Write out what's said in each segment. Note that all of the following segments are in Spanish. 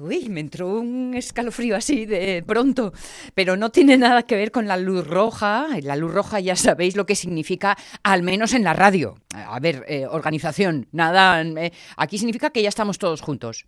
Uy, me entró un escalofrío así de pronto, pero no tiene nada que ver con la luz roja. La luz roja ya sabéis lo que significa, al menos en la radio. A ver, eh, organización, nada. eh, aquí significa que ya estamos todos juntos.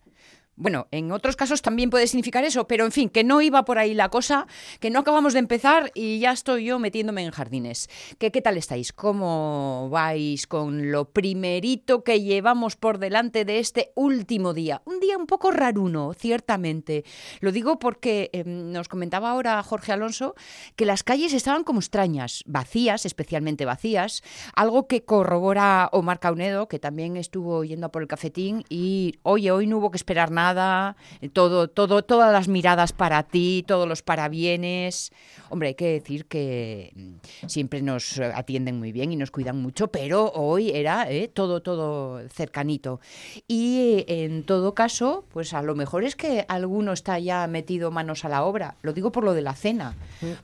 Bueno, en otros casos también puede significar eso, pero en fin, que no iba por ahí la cosa, que no acabamos de empezar y ya estoy yo metiéndome en jardines. ¿Qué, tal estáis? ¿Cómo vais con lo primerito que llevamos por delante de este último día? Un día un poco raruno, ciertamente. Lo digo porque eh, nos comentaba ahora Jorge Alonso que las calles estaban como extrañas, vacías, especialmente vacías, algo que corrobora Omar Caunedo, que también estuvo yendo a por el cafetín y, oye, hoy no hubo que esperar nada nada, todo, todo, todas las miradas para ti, todos los parabienes. Hombre, hay que decir que mm, siempre nos atienden muy bien y nos cuidan mucho, pero hoy era eh, todo, todo cercanito. Y en todo caso, pues a lo mejor es que alguno está ya metido manos a la obra. Lo digo por lo de la cena.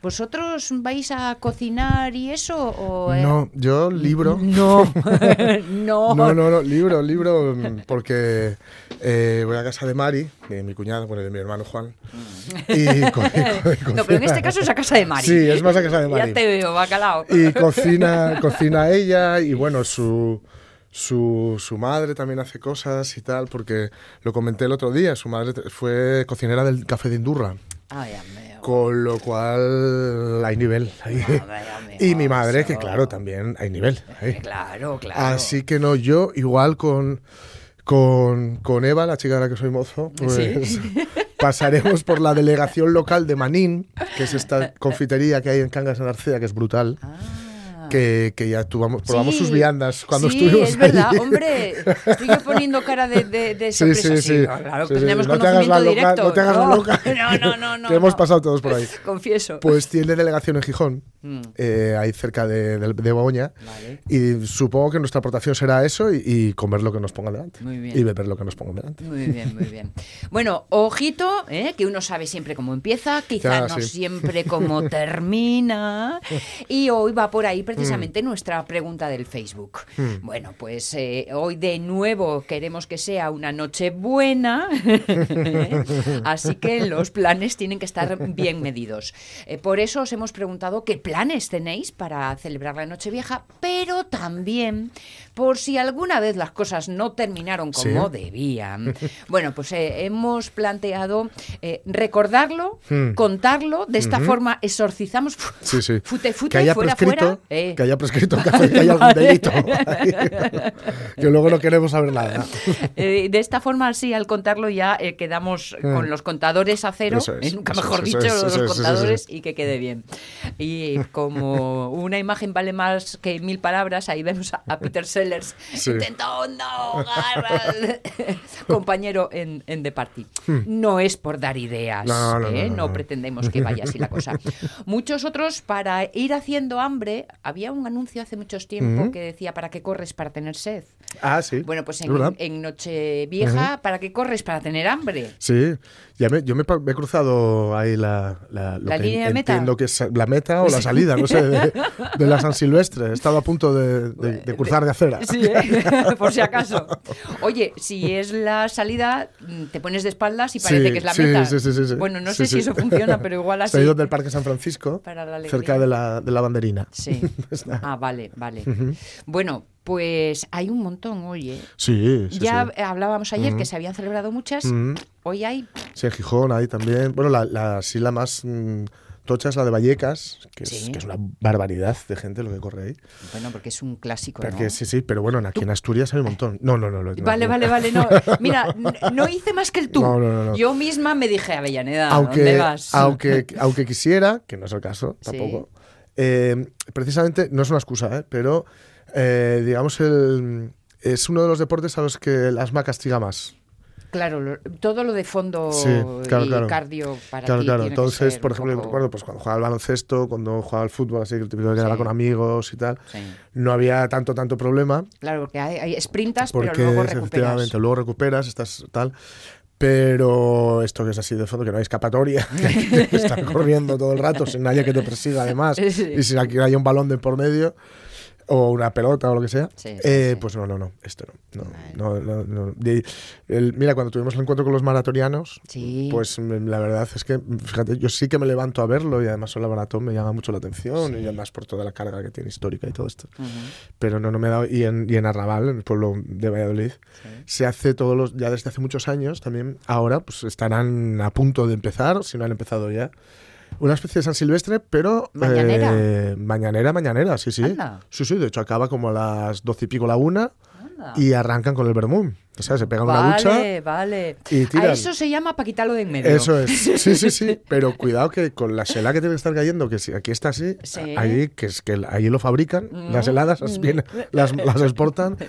¿Vosotros vais a cocinar y eso? O, eh? No, yo libro. No, no. No, no, no, libro, libro, mm, porque eh, voy a casa de Mari, de mi cuñada, bueno, de mi hermano Juan. Y co- y co- No, pero en este caso es a casa de Mari. Sí, es más a casa de Mari. Ya te veo, bacalao. Y cocina, cocina ella y bueno, su, su, su madre también hace cosas y tal, porque lo comenté el otro día, su madre fue cocinera del Café de Indurra, Ay, amigo. con lo cual hay nivel. ahí. Ay, amigo, Y mi madre, que claro, también hay nivel. ahí. Claro, claro. Así que no, yo igual con, con, con Eva, la chica de la que soy mozo, pues Sí. pasaremos por la delegación local de Manín, que es esta confitería que hay en Cangas en Arcea, que es brutal. Ah. Que, que ya tuvamos, probamos Sí, sus viandas cuando sí, estuvimos es verdad, allí. hombre. Estoy yo poniendo cara de, de, de Sí, sorpresa. sí, sí. Claro, Sí, que sí. tenemos No te conocimiento loca, directo. no te hagas la loca. No, no, no, no. que hemos no. pasado todos por ahí. Confieso. Pues tiene delegación en Gijón, Mm. eh, ahí cerca de, de, de Begoña. Vale. Y supongo que nuestra aportación será eso y, y comer lo que nos pongan delante. Muy bien. Y beber lo que nos pongan delante. Muy bien, muy bien. Bueno, ojito, ¿eh? que uno sabe siempre cómo empieza, quizá Ya, no siempre cómo termina. Y hoy va por ahí Mm. precisamente nuestra pregunta del Facebook. Bueno, pues eh, hoy de nuevo queremos que sea una noche buena, así que los planes tienen que estar bien medidos. Eh, por eso os hemos preguntado qué planes tenéis para celebrar la Nochevieja, pero también por si alguna vez las cosas no terminaron como Sí. debían. Bueno, pues eh, hemos planteado eh, recordarlo, Hmm. contarlo, de esta forma exorcizamos Sí, sí. fute, fute, que haya fuera, prescrito, fuera. Eh. que haya prescrito que haya algún delito. que luego no queremos saber nada. Eh, de esta forma, sí, al contarlo ya eh, quedamos con los contadores a cero, Hmm. Es, eh, nunca mejor dicho, es, los contadores, y que quede bien. Y como una imagen vale más que mil palabras, ahí vemos a, a Peter Sellers Sí. intentando ahogar al compañero en, en The Party. No es por dar ideas, Hmm. No, no, no, ¿eh? no, no. pretendemos que vaya así la cosa. Muchos otros, para ir haciendo hambre, había un anuncio hace mucho tiempo que decía, ¿para qué corres para tener sed? Ah, sí. Bueno, pues Es en, en Nochevieja, ¿para qué corres? Para tener hambre. Sí, ya me, yo me, he cruzado ahí la, la, lo ¿La que línea de meta? entiendo que es la meta o la salida, no sé, de, de la San Silvestre. He estado a punto de, de- de cruzar de acera. Sí, ¿eh? por si acaso. Oye, si es la salida, mm, te pones de espaldas y parece Sí, que es la sí, meta. sí, sí, sí, sí. Bueno, no sé si eso funciona, pero igual así. He ido del Parque San Francisco, Para la alegría. cerca de la, de la banderina. Sí. Ah, vale, vale. Bueno, pues hay un montón hoy, ¿eh? Sí, sí, ya sí. hablábamos ayer que se habían celebrado muchas. Hoy hay. Sí, en Gijón ahí también. Bueno, la, la, sí, la más mm, tocha es la de Vallecas, que, es, Sí. que es una barbaridad de gente lo que corre ahí. Bueno, porque es un clásico. Porque ¿no? sí, sí, pero bueno, aquí en Asturias hay un montón. No, no, no. no, Vale, no. vale, vale, no. Mira, no hice más que el tú. No, no, no, no. Yo misma me dije, Avellaneda, aunque, ¿dónde vas? aunque, aunque quisiera, que no es el caso tampoco, eh, precisamente, no es una excusa, ¿eh? pero eh, digamos, el, es uno de los deportes a los que el asma castiga más. Claro, lo- todo lo de fondo Sí, claro, y claro. cardio para Claro, ti claro. tiene Entonces, por ejemplo, poco- recuerdo pues, cuando jugaba al baloncesto, cuando jugaba al fútbol, así que el típico de quedar Sí. con amigos y tal, Sí. no había tanto, tanto problema. Claro, porque hay, hay sprintas, Porque pero luego recuperas. efectivamente luego recuperas, estás tal. Pero esto que es así de fondo, que no hay escapatoria, que estás corriendo todo el rato sin nadie que te persiga además y sin que haya un balón de por medio. O una pelota o lo que sea. Sí, sí, eh, sí. Pues no, no, no, esto no. no, Vale. no, no. Y el- mira, cuando tuvimos el encuentro con los maratonianos, pues mm, la verdad es que, fíjate, yo sí que me levanto a verlo y además la maratón me llama mucho la atención y además por toda la carga que tiene histórica y todo esto. Ujú, Pero no, no me he dado. Y en, y en Arrabal, en el pueblo de Valladolid, se hace todos los, ya desde hace muchos años también, ahora pues estarán a punto de empezar, si no han empezado ya, una especie de San Silvestre, pero... ¿Mañanera? eh, mañanera, mañanera, sí, sí. Anda. Sí, sí, de hecho acaba como a las doce y pico la una Anda. y arrancan con el vermú. O sea, se pegan una Vale, ducha vale. y A eso se llama para quitarlo de en medio. Eso es, sí, sí, sí, pero cuidado que con la sela que tiene que estar cayendo, que si aquí está así, Sí. ahí que es que allí lo fabrican, Mm. las heladas las, vienen- las, las exportan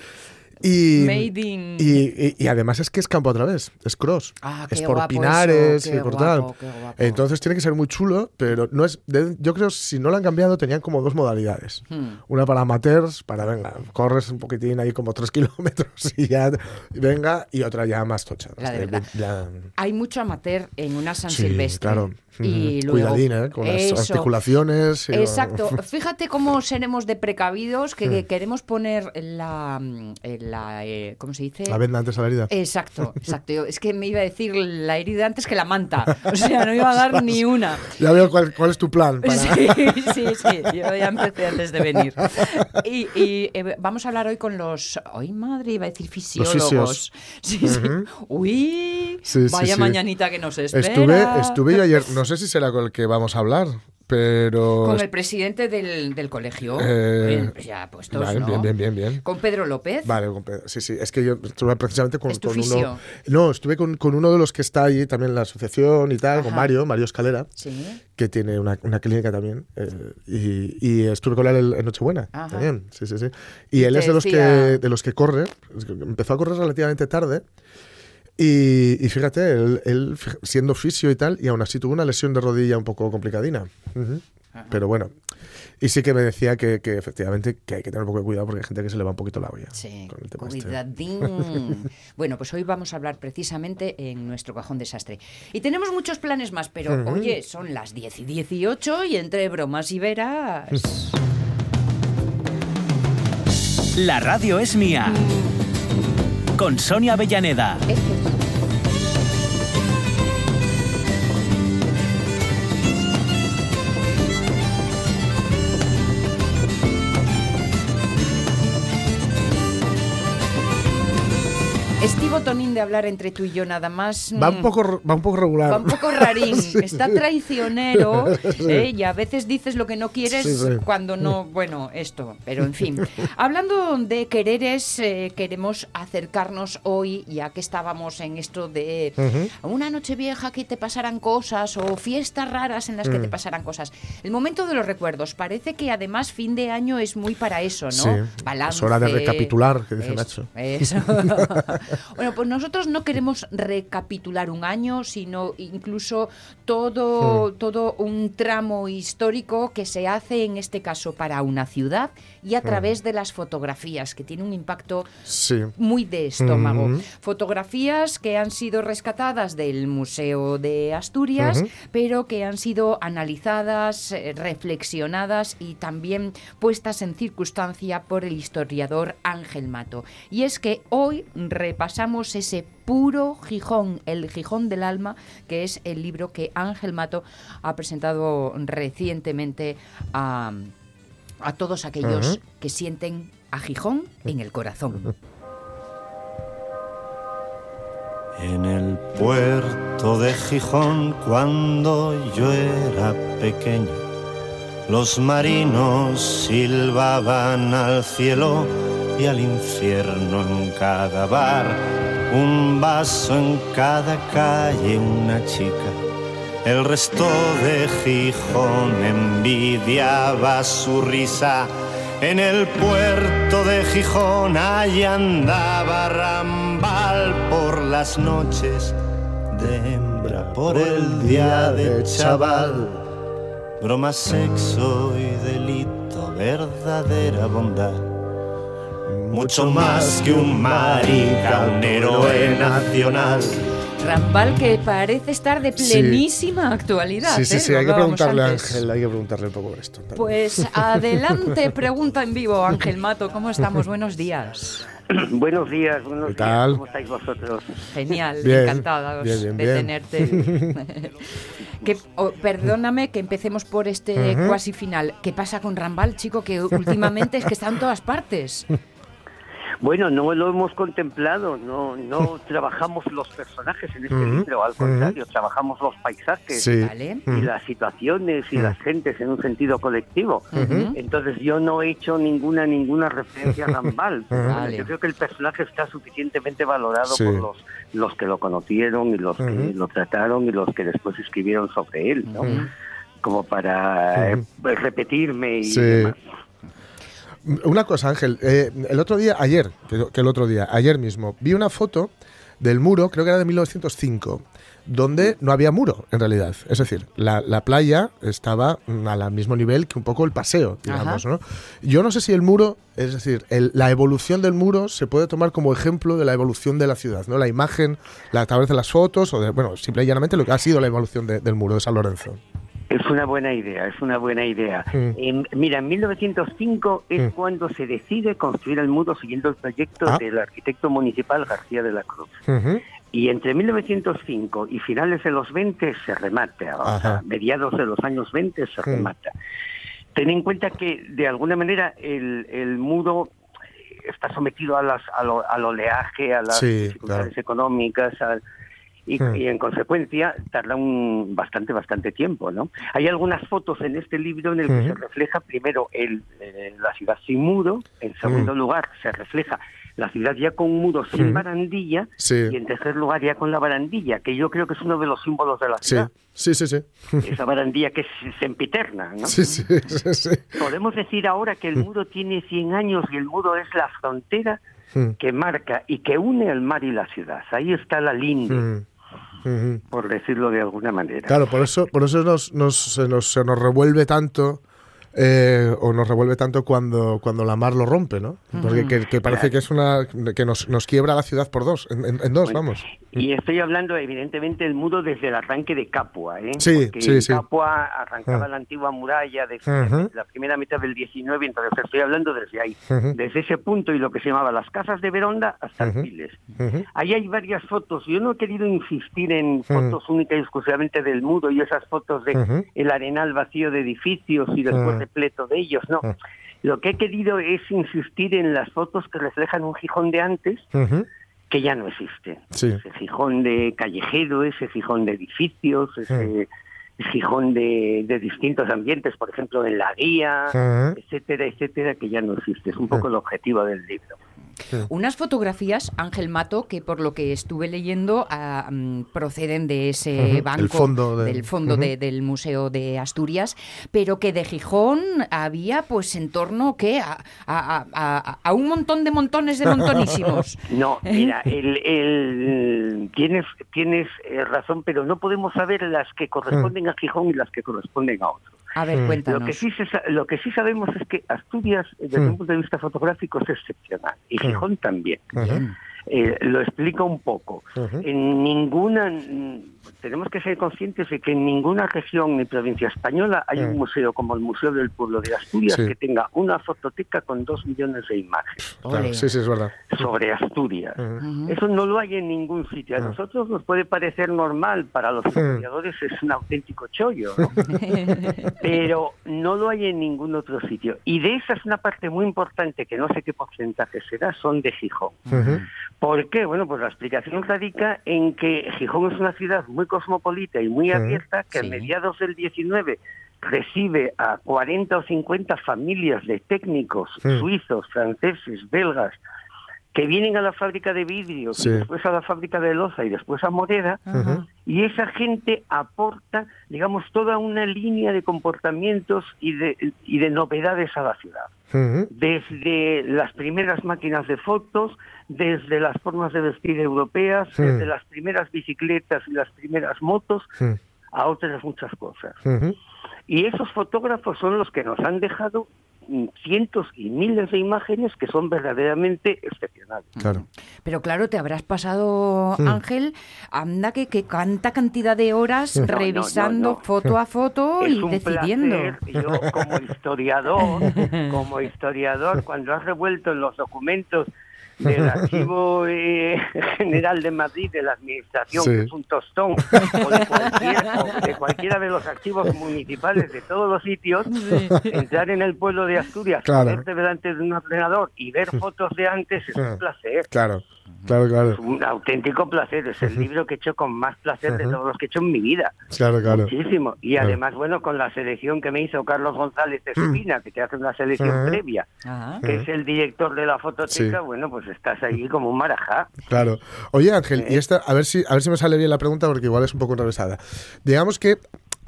y, Made in- y, y- y además es que es campo otra vez, es cross, Ah, es por pinares eso, y por guapo, tal. Entonces tiene que ser muy chulo, pero no es, de- yo creo si no lo han cambiado tenían como dos modalidades. Hmm. Una para amateurs, para venga, corres un poquitín ahí como tres kilómetros y ya venga, y otra ya más tocha. La de verdad. Hay mucho amateur en una San Sí, Silvestre. claro. Y Ujú. luego, Cuidadín, ¿eh? Con las articulaciones. y- Exacto. Fíjate cómo seremos de precavidos Hmm. que que queremos poner la, mm, la eh, ¿cómo se dice? La venda antes a la herida. Exacto, exacto. Yo- es que me iba a decir la herida antes que la manta. O sea, no iba a dar ni una. Ya veo cuál, cuál es tu plan. Para... Sí, sí, sí. Yo ya empecé antes de venir. Y, y, eh, vamos a hablar hoy con los. Hoy, madre, iba a decir fisiólogos. Sí, sí. Uy, Sí, sí, vaya mañanita que nos espera. Estuve, estuve yo ayer, no sé si será con el que vamos a hablar, pero... Con el presidente del, del colegio. Eh, Bien, ya puestos, Vale, ¿no? bien, bien, bien, bien. Con Pedro López. Vale, con Pedro. sí, sí, es que yo estuve precisamente con, ¿Es tu con uno... No, estuve con, con uno de los que está allí también en la asociación y tal, con. Mario, Mario Escalera, Sí. que tiene una, una clínica también, eh, y, y estuve con él en- en Nochebuena Ajá. también, sí, sí, sí. Y Y él es de los, que, de los que corre, empezó a correr relativamente tarde, y, y fíjate, él, siendo fisio y tal, y aún así tuvo una lesión de rodilla un poco complicadina. Pero bueno, y sí que me decía que, que efectivamente que hay que tener un poco de cuidado porque hay gente que se le va un poquito la olla Sí, con el tema este. cuidadín. bueno, pues hoy vamos a hablar precisamente en nuestro cajón desastre. Y tenemos muchos planes más, pero oye, son las 10 y 18 y entre bromas y veras. La radio es mía. Con Sonia Avellaneda. Tonín de hablar entre tú y yo nada más. Va mm, un poco, va un poco regular. Va un poco rarín, Sí. está traicionero ¿eh? y a veces dices lo que no quieres Sí, sí. cuando no, bueno, esto, pero en fin. Hablando de quereres, eh, queremos acercarnos hoy, ya que estábamos en esto de una noche vieja que te pasaran cosas o fiestas raras en las que te Mm. pasaran cosas. El momento de los recuerdos, parece que además fin de año es muy para eso, ¿no? Sí, es hora de recapitular, que dice Eso, Nacho. eso. bueno, pues nosotros no queremos recapitular un año, sino incluso todo, todo un tramo histórico que se hace en este caso para una ciudad y a través de las fotografías, que tiene un impacto Sí. muy de estómago. Ujú. Fotografías que han sido rescatadas del Museo de Asturias, pero que han sido analizadas, eh, reflexionadas y también puestas en circunstancia por el historiador Ángel Mato. Y es que hoy repasamos ese puro Gijón, el Gijón del alma, que es el libro que Ángel Mato ha presentado recientemente a, a todos aquellos que sienten a Gijón en el corazón. En el puerto de Gijón, cuando yo era pequeño, los marinos silbaban al cielo y al infierno en cada bar, un vaso en cada calle, una chica. El resto de Gijón envidiaba su risa. En el puerto de Gijón allí andaba Rambal por las noches de hembra, por el día de chaval. Broma, sexo y delito, verdadera bondad. Mucho más que un marica, un héroe nacional. Rambal que parece estar de plenísima actualidad. Sí, sí, ¿eh? sí, hay que preguntarle a. Ángel, hay que preguntarle un poco esto. también. Pues adelante, pregunta en vivo, Ángel Mato, ¿cómo estamos? Buenos días. Buenos días, buenos ¿Qué días. ¿Cómo estáis vosotros? Genial, Bien, encantados bien, bien, de tenerte. Que- oh, perdóname que empecemos por este cuasi final. ¿Qué pasa con Rambal, chico? Que últimamente es que está en todas partes. Bueno, no lo hemos contemplado, no no trabajamos los personajes en este libro, al contrario, trabajamos los paisajes Sí. ¿Vale? y las situaciones y las gentes en un sentido colectivo. Entonces yo no he hecho ninguna ninguna referencia a Rambal. Vale. Yo creo que el personaje está suficientemente valorado Sí. por los los que lo conocieron y los que lo trataron y los que después escribieron sobre él, ¿no? Como para eh, repetirme y Sí. demás. Una cosa, Ángel. eh, el otro día, ayer, que, que el otro día, ayer mismo, vi una foto del muro, creo que era de 1905, donde no había muro, en realidad. Es decir, la, la playa estaba mm, al mismo nivel que un poco el paseo, digamos. ¿no? Yo no sé si el muro, es decir, el- la evolución del muro se puede tomar como ejemplo de la evolución de la ciudad, ¿no? La imagen, la, tal vez de las fotos, o de, bueno, simple y llanamente lo que ha sido la evolución de- del muro de San Lorenzo. Es una buena idea, es una buena idea. Mm. En- mira, en 1905 es cuando se decide construir el muro siguiendo el proyecto Ah. del arquitecto municipal García de la Cruz. Y entre 1905 y finales de los 20 se remata, o sea, mediados de los años 20 se remata. Ten en cuenta que de alguna manera el, el muro está sometido a las, al, o- al oleaje, a las Sí, dificultades claro. económicas, al- y, Mm. y en consecuencia tarda un bastante, bastante tiempo, ¿no? Hay algunas fotos en este libro en el que se refleja primero el, eh, la ciudad sin muro, en segundo lugar se refleja la ciudad ya con un muro sin barandilla Sí. y en tercer lugar ya con la barandilla, que yo creo que es uno de los símbolos de la ciudad. sí, sí, sí. Esa barandilla que es sempiterna, ¿no? Sí, sí, sí, sí. Podemos decir ahora que el muro tiene 100 años y el muro es la frontera que marca y que une el mar y la ciudad. Ahí está la linde, Por decirlo de alguna manera. Claro, por eso, por eso nos, nos, se, nos, se nos revuelve tanto. eh, o nos revuelve tanto cuando, cuando la mar lo rompe, ¿no? Porque que, que parece que es una que nos, nos quiebra la ciudad por dos, en, en- en dos, Bueno, vamos. Y estoy hablando, evidentemente, del muro desde el arranque de Capua. ¿eh? Sí, Porque sí, sí. Capua arrancaba Ah. la antigua muralla de Ujú. la primera mitad del 19, entonces estoy hablando desde ahí. Ujú. Desde ese punto y lo que se llamaba las casas de Veronda hasta. Arpiles. Ujú. Ahí hay varias fotos. Yo no he querido insistir en fotos únicas y exclusivamente del muro y esas fotos de el arenal vacío de edificios y después repleto de ellos. No. Ah. Lo que he querido es insistir en las fotos que reflejan un Gijón de antes. Que ya no existe. Sí. Ese Gijón de callejero, ese Gijón de edificios, ese Gijón de, de distintos ambientes, por ejemplo, en la guía, etcétera, etcétera, que ya no existe. Es un poco el objetivo del libro. Unas fotografías, Ángel Mato, que por lo que estuve leyendo ah, mm, proceden de ese banco el fondo de- del fondo de- del Museo de Asturias, pero que de Gijón había pues en torno ¿qué? A, a- a- a- a un montón de montones de montonísimos. No, mira, el, el- tienes, tienes eh, razón, pero no podemos saber las que corresponden a Gijón y las que corresponden a otro. A ver, Mm. Lo cuéntanos. que, sí se lo que sí sabemos es que Asturias, desde Mm. un punto de vista fotográfico, es excepcional. Y Gijón también. Ajá. Eh, lo explico un poco. En ninguna, mm, tenemos que ser conscientes de que en ninguna región ni provincia española hay un Mm. museo como el Museo del Pueblo de Asturias Sí. que tenga una fototeca con dos millones de imágenes Claro, Ole. sí, sí, es verdad. sobre Asturias. Eso no lo hay en ningún sitio. A Mm. nosotros nos puede parecer normal, para los historiadores es un auténtico chollo, ¿no? pero no lo hay en ningún otro sitio. Y de esa es una parte muy importante, que no sé qué porcentaje será, son de Gijón. ¿Por qué? Bueno, pues la explicación radica en que Gijón es una ciudad muy cosmopolita y muy abierta, que Sí. a mediados del 19 recibe a 40 o 50 familias de técnicos suizos, franceses, belgas, que vienen a la fábrica de vidrio, Sí. después a la fábrica de loza y después a Moreda, y esa gente aporta, digamos, toda una línea de comportamientos y de, y de novedades a la ciudad. Desde las primeras máquinas de fotos, desde las formas de vestir europeas, desde las primeras bicicletas y las primeras motos, a otras muchas cosas. Y esos fotógrafos son los que nos han dejado cientos y miles de imágenes que son verdaderamente excepcionales. Claro. Pero claro, te habrás pasado, Mm. Ángel, anda que, que tanta cantidad de horas No, no, revisando no, no. foto a foto es y un decidiendo. placer, yo como historiador, como historiador, cuando has revuelto en los documentos del Archivo eh, General de Madrid de la Administración, Sí. que es un tostón, o de, cualquiera, o de cualquiera de los archivos municipales de todos los sitios, entrar en el pueblo de Asturias, Claro. ponerte delante de un ordenador y ver fotos de antes es un placer. Claro, claro, claro. Es un auténtico placer, es el libro que he hecho con más placer de todos los que he hecho en mi vida. Claro, claro. Muchísimo. Y Claro. además, bueno, con la selección que me hizo Carlos González Espina, que te hace una selección previa, que es el director de la fototeca, Sí. bueno, pues estás ahí como un marajá. Claro. Oye, Ángel, y esta, a ver si, a ver si me sale bien la pregunta porque igual es un poco enrevesada. Digamos que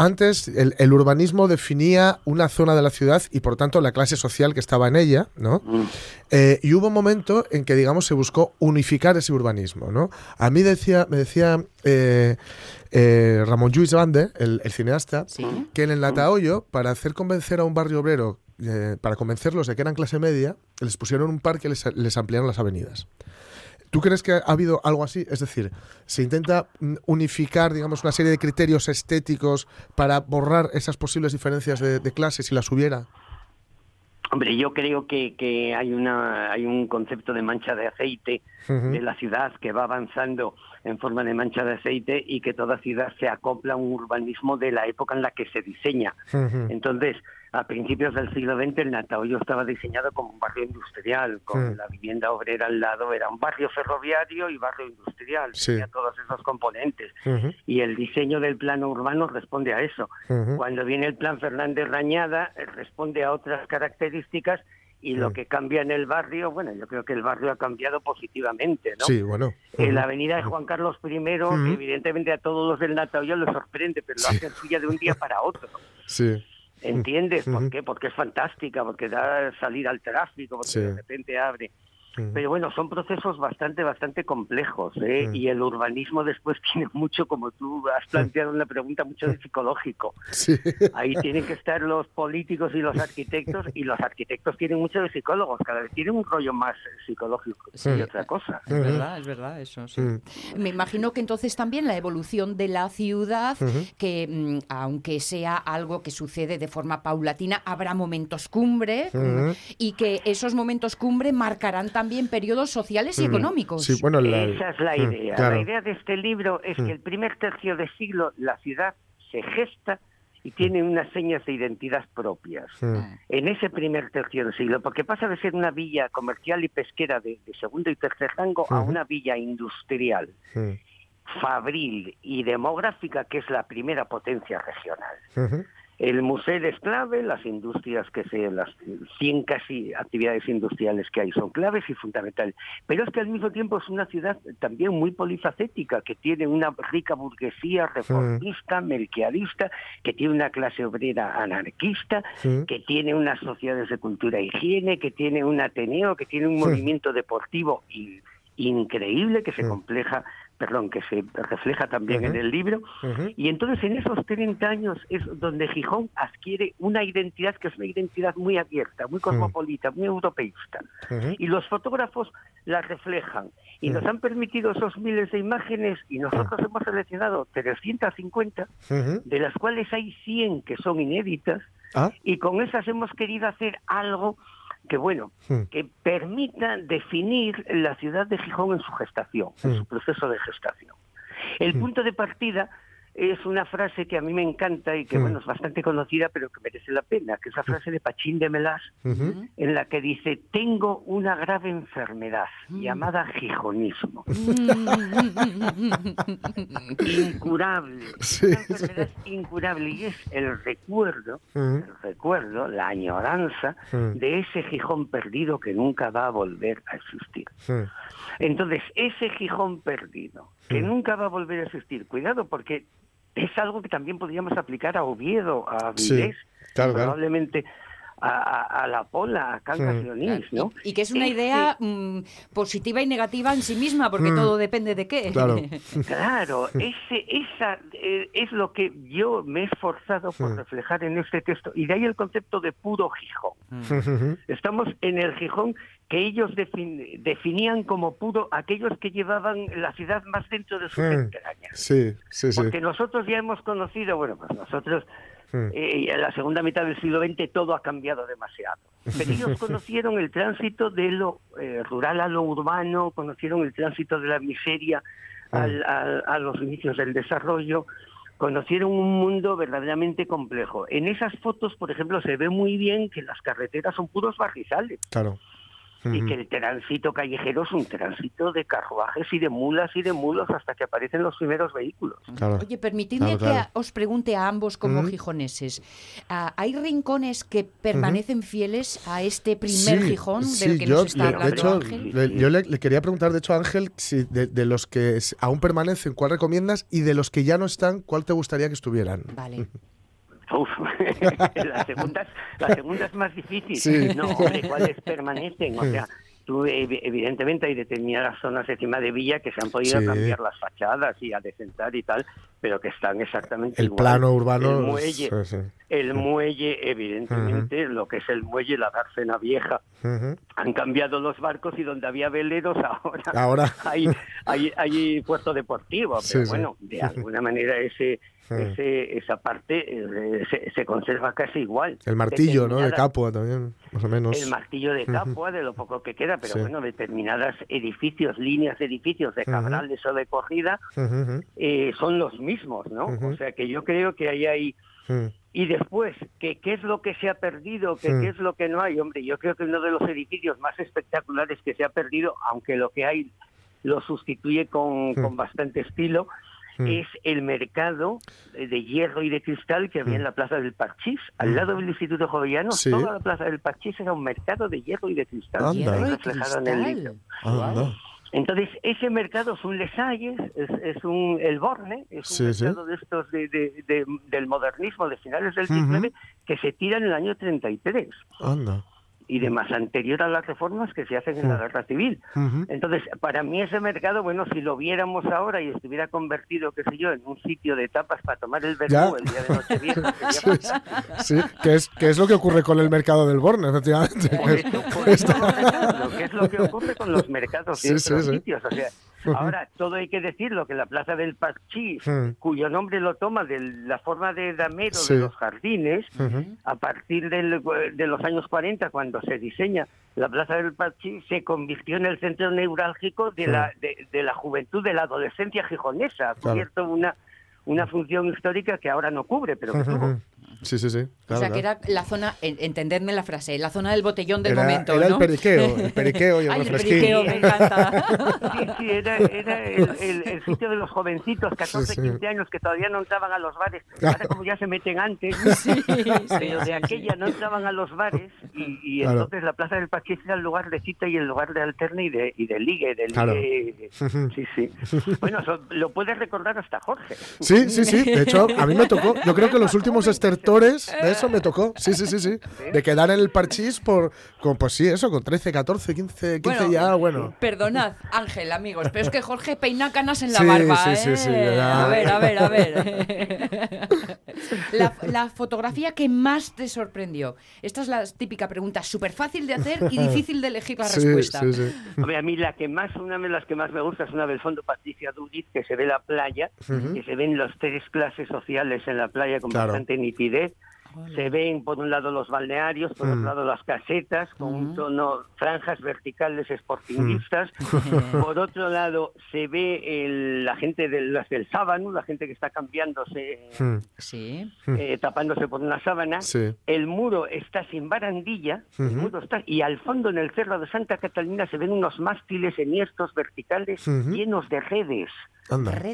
antes el, el urbanismo definía una zona de la ciudad y por tanto la clase social que estaba en ella, ¿no? Mm. Eh, y hubo un momento en que, digamos, se buscó unificar ese urbanismo, ¿no? A mí decía, me decía eh, eh, Ramón Lluís Bande, el, el cineasta, Sí. que en el Latahoyo, para hacer convencer a un barrio obrero, para convencerlos de que eran clase media, les pusieron un parque y les, les ampliaron las avenidas. ¿Tú crees que ha habido algo así? Es decir, se intenta mm, unificar, digamos, una serie de criterios estéticos para borrar esas posibles diferencias de, de clase, si las hubiera. Hombre, yo creo que, que hay, una, hay un concepto de mancha de aceite de la ciudad que va avanzando en forma de mancha de aceite y que toda ciudad se acopla a un urbanismo de la época en la que se diseña. Entonces, a principios del siglo XX, el Natahoyo estaba diseñado como un barrio industrial, con la vivienda obrera al lado, era un barrio ferroviario y barrio industrial, Sí. tenía todos esos componentes. Y el diseño del plano urbano responde a eso. Cuando viene el plan Fernández Rañada, eh, responde a otras características y lo que cambia en el barrio, bueno, yo creo que el barrio ha cambiado positivamente, ¿no? Sí, bueno. La avenida de Juan Carlos I, evidentemente a todos los del Natahoyo les sorprende, pero lo Sí. hacen suya de un día para otro. Sí. ¿Entiendes? ¿Por qué? Porque es fantástica, porque da salida al tráfico, porque Sí. de repente abre. Pero bueno, son procesos bastante, bastante complejos, ¿eh? Mm. Y el urbanismo después tiene mucho, como tú has planteado en la pregunta, mucho de psicológico. Sí. Ahí tienen que estar los políticos y los arquitectos, y los arquitectos tienen mucho de psicólogos, cada vez tienen un rollo más psicológico Sí. que otra cosa. Es verdad, es verdad, eso sí. Mm. Me imagino que entonces también la evolución de la ciudad, Ujú. que mm, aunque sea algo que sucede de forma paulatina, habrá momentos cumbre Ujú. y que esos momentos cumbre marcarán también periodos sociales y Mm. económicos. Sí, bueno, la- Esa es la Mm, idea. claro. La idea de este libro es Mm. que el primer tercio de siglo la ciudad se gesta y tiene unas señas de identidad propias. Mm. En ese primer tercio de siglo, porque pasa de ser una villa comercial y pesquera de, de segundo y tercer rango a una villa industrial, fabril y demográfica que es la primera potencia regional. El museo es clave, las industrias que se, las 100 casi actividades industriales que hay son claves y fundamentales. Pero es que al mismo tiempo es una ciudad también muy polifacética, que tiene una rica burguesía reformista, melquiadista, que tiene una clase obrera anarquista, Sí. que tiene unas sociedades de cultura e higiene, que tiene un Ateneo, que tiene un Sí. movimiento deportivo in- increíble que se Sí. compleja, perdón, que se refleja también en Ujú. el libro. Y entonces en esos 30 años es donde Gijón adquiere una identidad que es una identidad muy abierta, muy cosmopolita, muy europeísta. Y los fotógrafos la reflejan. Y nos han permitido esos miles de imágenes y nosotros hemos seleccionado 350, Ujú. de las cuales hay 100 que son inéditas. Ah. Y con esas hemos querido hacer algo que, bueno, Mm. que permita definir la ciudad de Gijón en su gestación, en su proceso de gestación. El punto de partida es una frase que a mí me encanta y que, Mm. bueno, es bastante conocida, pero que merece la pena, que es la frase de Pachín de Melas, en la que dice, tengo una grave enfermedad llamada gijonismo, incurable, Sí, una enfermedad incurable, y es el recuerdo Ujú. el recuerdo, la añoranza Mm. de ese Gijón perdido que nunca va a volver a existir. Entonces, ese Gijón perdido, que Mm. nunca va a volver a existir, cuidado, porque es algo que también podríamos aplicar a Oviedo, a Avilés, claro. probablemente a, la Pola, a Cangas Leonís, ¿no? Y, que es una idea mm, positiva y negativa en sí misma, porque mm. todo depende de qué. Claro, claro ese, esa eh, es lo que yo me he esforzado por mm. reflejar en este texto, y de ahí el concepto de puro Gijón. Estamos en el Gijón que ellos definían como puro aquellos que llevaban la ciudad más dentro de sus entrañas. Sí, sí, sí. Porque nosotros ya hemos conocido, bueno, pues nosotros Hmm. Eh, en la segunda mitad del siglo XX todo ha cambiado demasiado. Pero ellos conocieron el tránsito de lo eh, rural a lo urbano, conocieron el tránsito de la miseria hmm. a los inicios del desarrollo, conocieron un mundo verdaderamente complejo. En esas fotos, por ejemplo, se ve muy bien que las carreteras son puros barrizales. Claro y que el tránsito callejero es un tránsito de carruajes y de mulas y de mulos hasta que aparecen los primeros vehículos. Oye, permitidme que os pregunte a ambos como gijoneses. Ah, ¿Hay rincones que permanecen fieles a este primer Gijón del que nos está hablando hecho, Ángel? yo le, quería preguntar, de hecho, Ángel, si de, los que aún permanecen, ¿cuál recomiendas? Y de los que ya no están, ¿cuál te gustaría que estuvieran? Vale. Uf, la, segunda, la segunda es más difícil. No, hombre, ¿cuáles permanecen? O sea, tú, evidentemente hay determinadas zonas encima de Villa que se han podido cambiar las fachadas y adecentar y tal, pero que están exactamente el plano urbano el muelle el muelle evidentemente lo que es el muelle la Garcena Vieja. Han cambiado los barcos y donde había veleros ahora, ahora. hay, hay, hay puerto deportivo pero bueno de alguna manera ese ese, esa parte eh, se, conserva casi igual. El martillo, ¿no? De Capua también, más o menos. El martillo de Capua, de lo poco que queda, pero bueno, determinadas edificios, líneas de edificios de Cabrales o de Corrida, eh, son los mismos, ¿no? O sea que yo creo que ahí hay... Y después, ¿qué, ¿qué es lo que se ha perdido? ¿Qué, ¿Qué es lo que no hay? Hombre, yo creo que uno de los edificios más espectaculares que se ha perdido, aunque lo que hay lo sustituye con, con bastante estilo, Mm. es el mercado de hierro y de cristal que había en mm. la Plaza del Parchís. Al mm. lado del Instituto Jovellano, toda la Plaza del Parchís era un mercado de hierro y de cristal. reflejado en el libro. Entonces, ese mercado es un Lesalles, es, un El Borne, es un mercado de estos de, del modernismo de finales del XIX que se tira en el año 33. Anda y demás anterior a las reformas que se hacen en la guerra civil. Entonces, para mí ese mercado, bueno, si lo viéramos ahora y estuviera convertido, qué sé yo, en un sitio de tapas para tomar el vermú el día de Nochevieja. sí, que es, que es lo que ocurre con el mercado del Borne, efectivamente. lo que es lo que ocurre con los mercados en otros sitios. O sea, Ahora, todo hay que decirlo, que la Plaza del Parchís, cuyo nombre lo toma de la forma de damero de los jardines, a partir de los años 40, cuando se diseña la Plaza del Parchís, se convirtió en el centro neurálgico de, la, de, la juventud, de la adolescencia gijonesa, ha cubierto una, una función histórica que ahora no cubre, pero que tuvo. Sí, sí, sí. o sea, que era la zona, entenderme la frase, la zona del botellón del momento, Era el periqueo, el periqueo y el Ay, el periqueo, me encanta. Sí, sí, era, era el, el, sitio de los jovencitos, 14, 15 años, que todavía no entraban a los bares. Ahora como ya se meten antes, sí, pero de aquella no entraban a los bares y, y entonces la Plaza del Pachís era el lugar de cita y el lugar de alterne y de, y de ligue. De ligue. Sí, sí. Bueno, eso lo puedes recordar hasta Jorge. Sí, sí, sí. De hecho, a mí me tocó, yo creo que los últimos estertores de eso me tocó. Sí, sí, sí, sí. De quedar en el parchís por, con, pues sí, eso, con 13, 14, 15, 15 ya, bueno. Perdonad, Ángel, amigos, pero es que Jorge peina canas en la barba, sí, sí, sí, ¿eh? A ver, a ver, a ver. la, fotografía que más te sorprendió. Esta es la típica pregunta, súper fácil de hacer y difícil de elegir la respuesta. Sí, sí. a mí la que más, una de las que más me gusta es una del fondo Patricia Dudiz, que se ve la playa, que se ven las tres clases sociales en la playa con bastante nitidez se ven por un lado los balnearios, por otro mm. lado las casetas, con un tono, franjas verticales esportinguistas. Mm. por otro lado se ve la gente del, del sábano, la gente que está cambiándose, mm. eh, tapándose por una sábana. El muro está sin barandilla, está, y al fondo en el cerro de Santa Catalina se ven unos mástiles enhiestos verticales llenos de redes.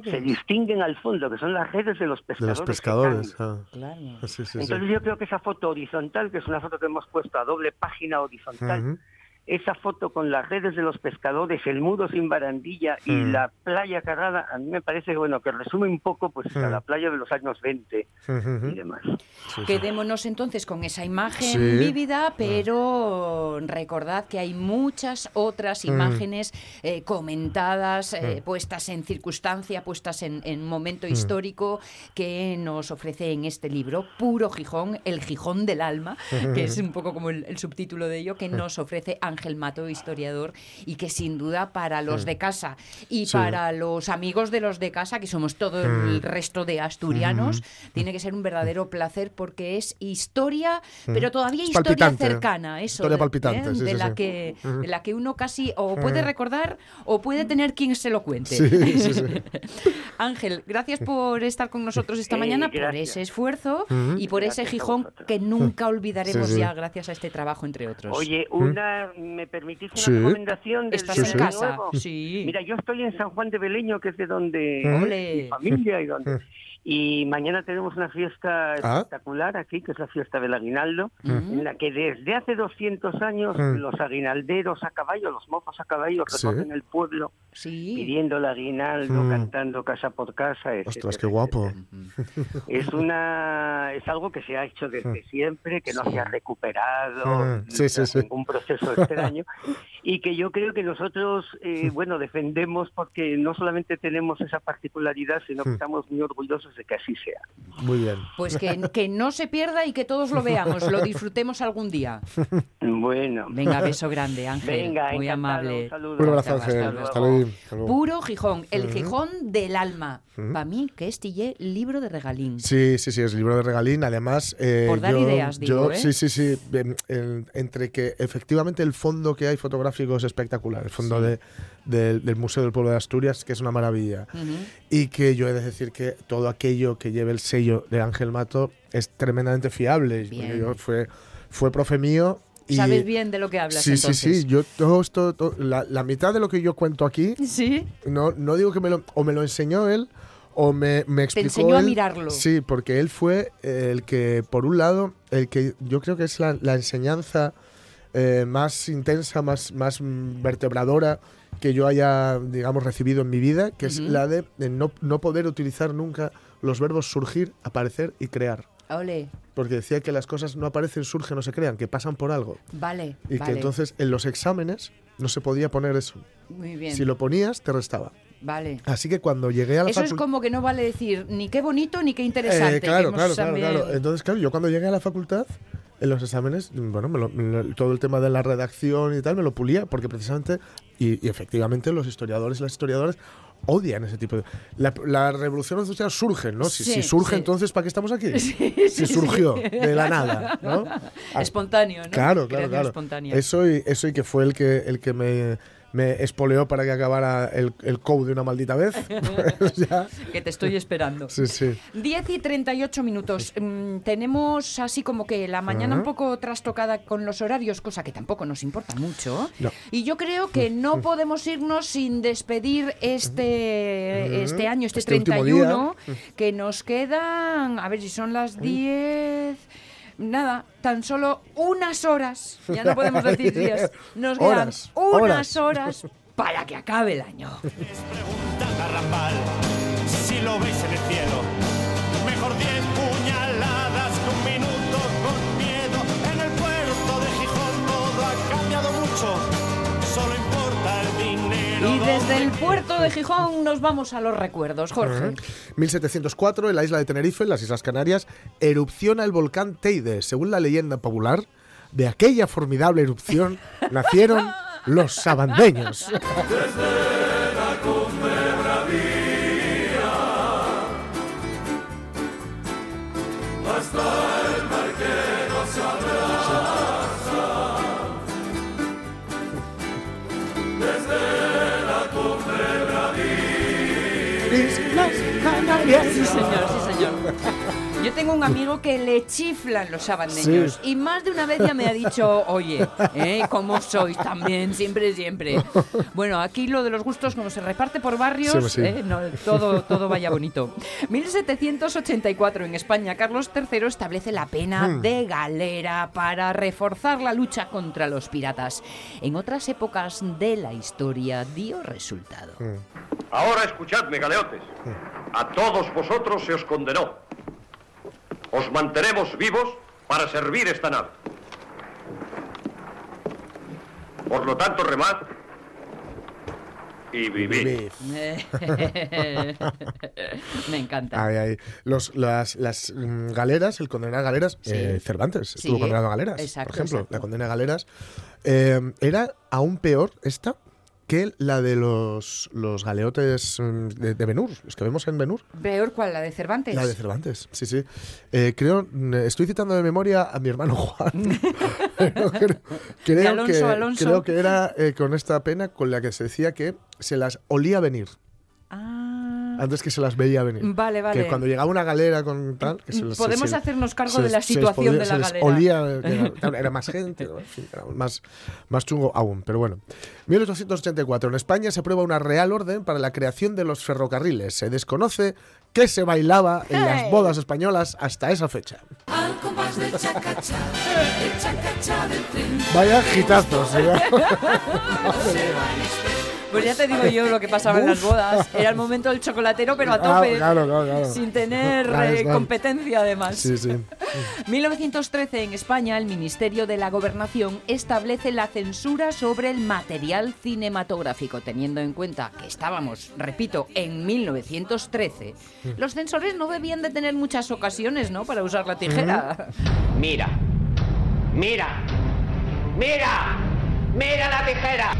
Se distinguen al fondo, que son las redes de los pescadores. De los pescadores. Ah. Entonces yo creo que esa foto horizontal, que es una foto que hemos puesto a doble página horizontal, esa foto con las redes de los pescadores, el muro sin barandilla y la playa cargada, a mí me parece que bueno que resume un poco pues a la playa de los años 20 Ujú. y demás. Sí, sí. Quedémonos entonces con esa imagen Sí. vívida, pero recordad que hay muchas otras imágenes eh, comentadas, eh, puestas en circunstancia, puestas en, en momento histórico, que nos ofrece en este libro, Puro Gijón, el Gijón del alma, que es un poco como el, el subtítulo de ello, que nos ofrece Ángel Mato, historiador, y que sin duda para los de casa y Sí. para los amigos de los de casa, que somos todo el resto de asturianos, tiene que ser un verdadero placer porque es historia, pero todavía Es historia palpitante. cercana, eso Historia palpitante, ¿eh? sí, de sí, la sí. que de la que uno casi o puede recordar o puede tener quien se lo cuente. Sí, sí, sí. Ángel, gracias por estar con nosotros esta mañana, por ese esfuerzo y por ese Gracias Gijón que nunca olvidaremos Sí, sí. ya gracias a este trabajo, entre otros. Oye, una, ¿me permitís una Sí. recomendación del ¿Estás en casa? Nuevo? Sí. Mira, yo estoy en San Juan de Beleño, que es de donde mi familia y donde y mañana tenemos una fiesta Ah. espectacular aquí, que es la fiesta del aguinaldo, en la que desde hace 200 años los aguinalderos a caballo, los mozos a caballo, Sí. recorren el pueblo Sí. pidiendo el aguinaldo, cantando casa por casa, etcétera, Ostras, qué guapo. es una es algo que se ha hecho desde siempre que no Sí. se ha recuperado sí, sí, tras sí. ningún proceso extraño y que yo creo que nosotros eh, bueno defendemos porque no solamente tenemos esa particularidad sino que estamos muy orgullosos de que así sea Muy bien. Pues que, que no se pierda y que todos lo veamos, lo disfrutemos algún día. bueno Venga, beso grande, Ángel. venga muy encantado, amable. un saludo. Un abrazo, Ángel. Hasta luego. Hasta luego. Puro Gijón, el Gijón del alma. Para mí, que es Tillé, libro de regalín. Sí, sí, sí, es libro de regalín. Además, eh, Por dar yo, ideas, digo, yo- ¿eh? sí, sí, sí. em, entre que efectivamente el fondo que hay fotográfico es espectacular, el fondo de- del- del Museo del Pueblo de Asturias, que es una maravilla. Ujú. Y que yo he de decir que todo aquello que lleve el sello de Ángel Mato es tremendamente fiable. Bien. Yo fue, fue profe mío. Y, Sabes bien de lo que hablas, Sí, sí, entonces. sí. Yo todo esto, to- la, la mitad de lo que yo cuento aquí, Sí. no, no digo que me lo, o me lo enseñó él o me, me explicó enseñó a él. mirarlo. Sí, porque él fue el que, por un lado, el que yo creo que es la, la enseñanza eh, más intensa, más, más vertebradora que yo haya, digamos, recibido en mi vida, que es Ujú. la de, de no, no poder utilizar nunca los verbos surgir, aparecer y crear. Ole, Porque decía que las cosas no aparecen, surgen o se crean, que pasan por algo. vale, Y que vale. entonces en los exámenes no se podía poner eso. Muy bien, Si lo ponías, te restaba. vale. Así que cuando llegué a la Eso es como que no vale decir ni qué bonito ni qué interesante. Eh, que claro, claro, claro, claro. Entonces, claro, yo cuando llegué a la facultad, en los exámenes, bueno, me lo- me lo- todo el tema de la redacción y tal, me lo pulía, porque precisamente, y, y efectivamente los historiadores y las historiadoras odian ese tipo de... La, la revolución industrial surge, ¿no? Si, Sí, si surge, sí. entonces, ¿para qué estamos aquí? Sí, si surgió de la nada, ¿no? Ah, Espontáneo, ¿no? Claro, claro, Creación claro. espontánea. Eso y, eso y que fue el que, el que me, me espoleó para que acabara el, el code de una maldita vez. Pues ya. Que te estoy esperando. Sí, sí. 10 y 38 minutos. Mm, tenemos así como que la mañana un poco trastocada con los horarios, cosa que tampoco nos importa mucho. No. Y yo creo que no podemos irnos sin despedir este, este año, este, Este último 31, que nos quedan, a ver si son las 10... Nada, tan solo unas horas, ya no podemos decir días, nos quedan Horas, unas horas. horas para que acabe el año. pregunta garrafal si lo veis en el cielo. Mejor diez puñaladas que un minuto con miedo. En el puerto de Gijón todo ha cambiado mucho. Y desde el puerto de Gijón nos vamos a los recuerdos, Jorge. 1704, en la isla de Tenerife, en las Islas Canarias, erupciona el volcán Teide. Según la leyenda popular, de aquella formidable erupción nacieron los sabandeños. Sí, señor, sí, señor. Yo tengo un amigo que le chiflan los sabandeños y más de una vez ya me ha dicho, oye, ¿eh? ¿cómo sois también? Siempre, siempre. Bueno, aquí lo de los gustos, como se reparte por barrios, Sí, sí. ¿eh? No, todo, todo vaya bonito. 1784 en España, Carlos III establece la pena Hmm. de galera para reforzar la lucha contra los piratas. En otras épocas de la historia dio resultado. Hmm. Ahora escuchadme, galeotes. A todos vosotros se os condenó. Os mantenemos vivos para servir esta nave. Por lo tanto, remad y vivid. Me encanta. Los, las, las mm, galeras, el condenado a galeras, Sí. eh, Cervantes Sí, estuvo condenado a galeras, exacto, por ejemplo. exacto. La condena a galeras eh, era aún peor esta que la de los, los galeotes mm, de, de Benur, los que vemos en Benur. ¿Peor cuál? ¿La de Cervantes? La de Cervantes, sí, sí. Eh, creo, mm, estoy citando de memoria a mi hermano Juan. Creo, Alonso que, Alonso. creo que era eh, con esta pena con la que se decía que se las olía venir. Antes que se las veía venir. Vale, vale. Que cuando llegaba una galera con tal. Que se les- Podemos se- hacernos cargo se de la les- se les situación podía- de la se les galera. Olía, era, era más gente, en fin, era más, más chungo aún. Pero bueno. 1884. En España se aprueba una real orden para la creación de los ferrocarriles. Se desconoce qué se bailaba en las bodas españolas hasta esa fecha. Vaya gitazos. ¿eh? Pues ya te digo yo lo que pasaba en las bodas. Era el momento del chocolatero, pero a Ah, tope. claro, claro, claro. Sin tener Ahí eh, competencia, además. Sí, sí. 1913 en España, el Ministerio de la Gobernación establece la censura sobre el material cinematográfico, teniendo en cuenta que estábamos, repito, en 1913. Los censores no debían de tener muchas ocasiones, ¿no?, para usar la tijera. Mira, mira, mira, mira la tijera.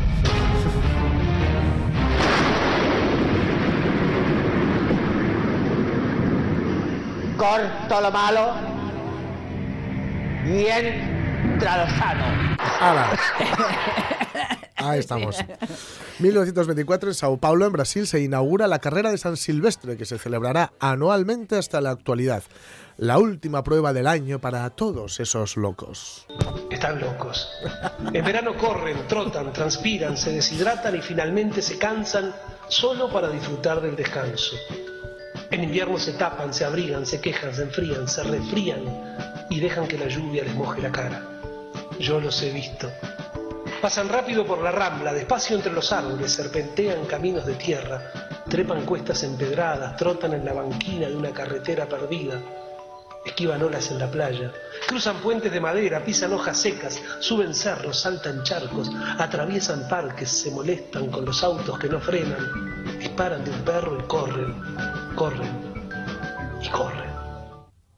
Corto lo malo y entra lo sano. ¡Hala! Ahí estamos. 1924 en Sao Paulo, en Brasil, se inaugura la carrera de San Silvestre, que se celebrará anualmente hasta la actualidad. La última prueba del año para todos esos locos. Están locos. En verano corren, trotan, transpiran, se deshidratan y finalmente se cansan solo para disfrutar del descanso. En invierno se tapan, se abrigan, se quejan, se enfrían, se resfrían y dejan que la lluvia les moje la cara. Yo los he visto. Pasan rápido por la rambla, despacio entre los árboles, serpentean caminos de tierra, trepan cuestas empedradas, trotan en la banquina de una carretera perdida, esquivan olas en la playa, cruzan puentes de madera, pisan hojas secas, suben cerros, saltan charcos, atraviesan parques, se molestan con los autos que no frenan, disparan de un perro y corren, corren y corren.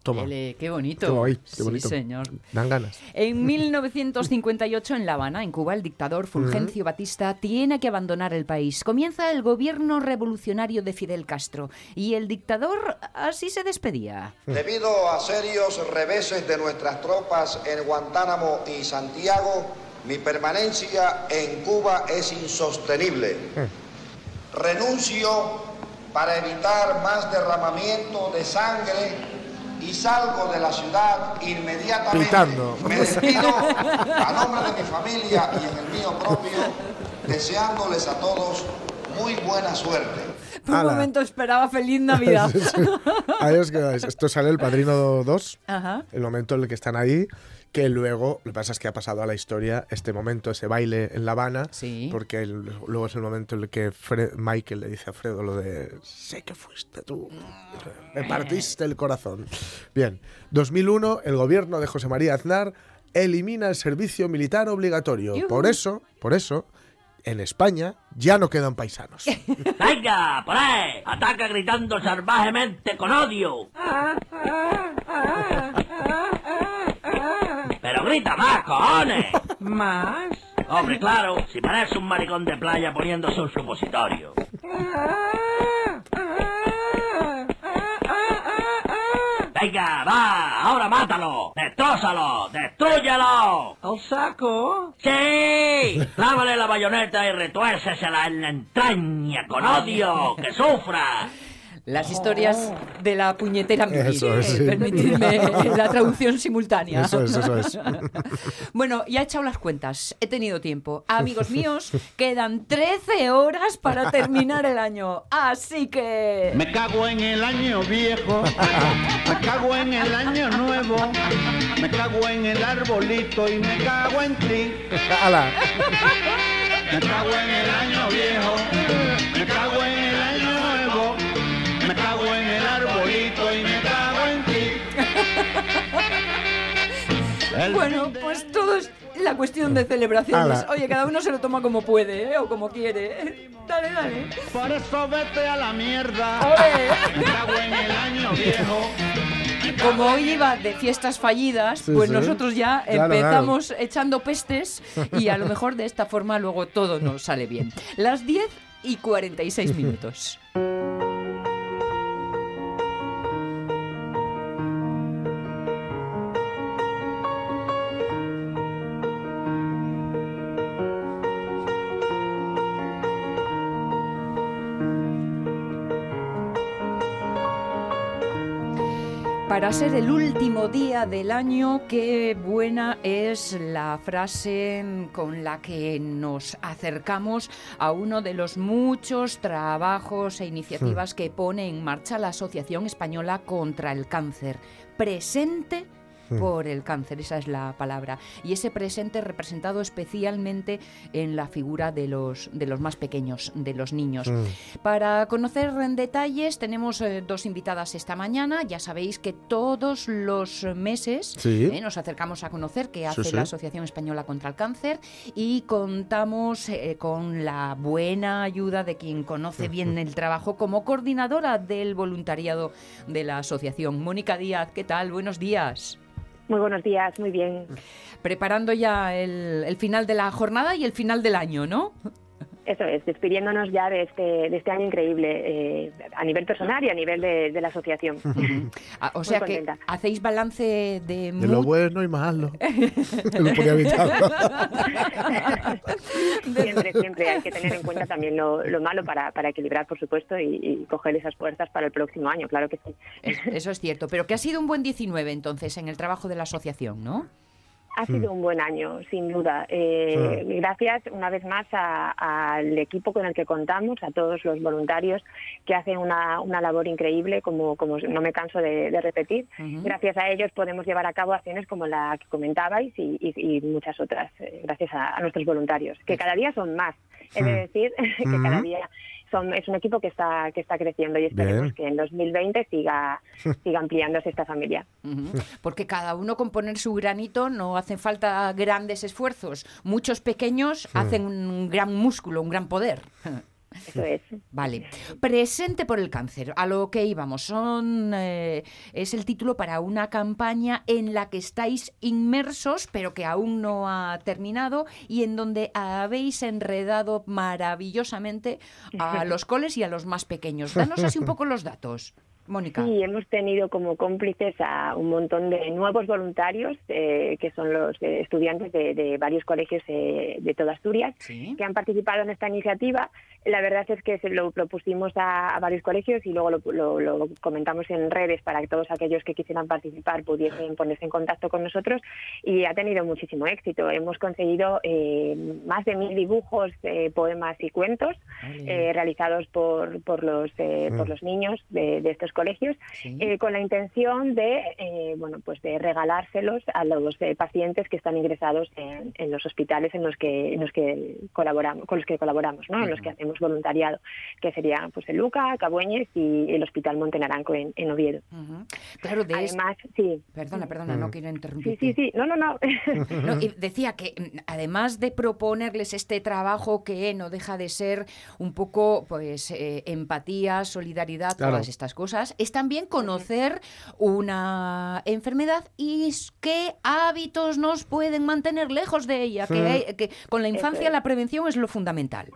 Toma. Ele, qué bonito. Qué sí, bonito. señor. Dan ganas. En 1958, en La Habana, en Cuba, el dictador Fulgencio Batista tiene que abandonar el país. Comienza el gobierno revolucionario de Fidel Castro y el dictador así se despedía. Debido a serios reveses de nuestras tropas en Guantánamo y Santiago, mi permanencia en Cuba es insostenible. Renuncio para evitar más derramamiento de sangre y salgo de la ciudad inmediatamente. Pitando. Me despido a nombre de mi familia y en el mío propio, deseándoles a todos muy buena suerte. Por un Ala. momento esperaba feliz Navidad. Sí, sí. Ahí os quedáis. Esto sale el Padrino 2, Ajá. el momento en el que están ahí, que luego, lo que pasa es que ha pasado a la historia este momento, ese baile en La Habana, Sí. porque el- luego es el momento en el que Fred- Michael le dice a Fredo lo de, sé que fuiste tú, me partiste el corazón. Bien, 2001, el gobierno de José María Aznar elimina el servicio militar obligatorio. Por eso, por eso, en España ya no quedan paisanos. ¡Venga, por ahí! ¡Ataca gritando salvajemente con odio! ¡Pero grita más, cojones! ¿Más? Hombre, claro, si parece un maricón de playa poniéndose un supositorio. Venga, va, ahora mátalo, destrózalo, destrúyelo. ¿Al saco? Sí, clávale la bayoneta y retuércesela en la entraña con odio, que sufra. Las historias de la puñetera Miki. Eso es, sí. Permitidme la traducción simultánea. Eso es, eso es. Bueno, ya he echado las cuentas. He tenido tiempo. Amigos míos, quedan 13 horas para terminar el año. Así que... Me cago en el año viejo, me cago en el año nuevo, me cago en el arbolito y me cago en ti. ¡Hala! Me cago en el año viejo, me cago en el El Bueno, pues todo es la cuestión de celebraciones. Ala. Oye, cada uno se lo toma como puede, ¿eh? O como quiere. Dale, dale. Por eso vete a la mierda. Cago en el año viejo. Como hoy iba de fiestas fallidas, Sí, pues sí. nosotros ya Claro, empezamos echando pestes y a lo mejor de esta forma luego todo nos sale bien. Las 10 y 46 minutos. Para ser el último día del año, qué buena es la frase con la que nos acercamos a uno de los muchos trabajos e iniciativas que pone en marcha la Asociación Española contra el Cáncer. Presente por el cáncer, esa es la palabra. Y ese presente representado especialmente en la figura de los, de los más pequeños, de los niños. Para conocer en detalles tenemos eh, dos invitadas esta mañana. Ya sabéis que todos los meses Sí. eh, nos acercamos a conocer qué hace Sí, sí. la Asociación Española contra el Cáncer y contamos eh, con la buena ayuda de quien conoce bien el trabajo como coordinadora del voluntariado de la asociación. Mónica Díaz, ¿qué tal? Buenos días. Muy buenos días, muy bien. Preparando ya el, final de la jornada y el final del año, ¿no? Eso es, despidiéndonos ya de este, de este año increíble eh, a nivel personal y a nivel de, de la asociación. Ah, O sea que hacéis balance de, De lo bueno y malo. lo ponía vital. siempre, siempre hay que tener en cuenta también lo, lo malo para, para equilibrar, por supuesto, y, y coger esas fuerzas para el próximo año, claro que sí. Es- Eso es cierto, pero que ha sido un buen 19 entonces en el trabajo de la asociación, ¿no? Ha sido un buen año, sin duda. Eh, Gracias una vez más al equipo con el que contamos, a todos los voluntarios que hacen una, una labor increíble, como, como no me canso de, de repetir. Gracias a ellos podemos llevar a cabo acciones como la que comentabais y, y- y muchas otras, eh, gracias a, a nuestros voluntarios, que cada día son más. De decir que cada día son, es un equipo que está, que está creciendo y esperemos Bien. que en 2020 siga, siga ampliándose esta familia. Porque cada uno con poner su granito no hacen falta grandes esfuerzos. Muchos pequeños hacen un gran músculo, un gran poder. Eso es. Vale. Presente por el cáncer. A lo que íbamos. Son, eh, es el título para una campaña en la que estáis inmersos, pero que aún no ha terminado y en donde habéis enredado maravillosamente a los coles y a los más pequeños. Danos así un poco los datos, Mónica. Sí, hemos tenido como cómplices a un montón de nuevos voluntarios, eh, que son los eh, estudiantes de, de varios colegios eh, de toda Asturias, Sí. que han participado en esta iniciativa. La verdad es que se lo propusimos a, a varios colegios y luego lo, lo- lo comentamos en redes para que todos aquellos que quisieran participar pudiesen ponerse en contacto con nosotros y ha tenido muchísimo éxito. Hemos conseguido eh, más de mil dibujos, eh, poemas y cuentos eh, realizados por, por, los, eh, por Mm. los niños de, de estos colegios Sí. eh, con la intención de eh, bueno pues de regalárselos a los eh, pacientes que están ingresados en, en los hospitales en los que en los que colaboramos con los que colaboramos ¿no? en los que hacemos voluntariado que serían pues el Luca Cabueñes y el Hospital Montenaranco en, en Oviedo. Claro, de es- además sí Perdona, perdona, no quiero sí interrumpirte. sí sí no no no No, y decía que mm, además de proponerles este trabajo que no deja de ser un poco pues eh, empatía, solidaridad, Claro. todas estas cosas, es también conocer una enfermedad y qué hábitos nos pueden mantener lejos de ella, que, con la infancia la prevención es lo fundamental.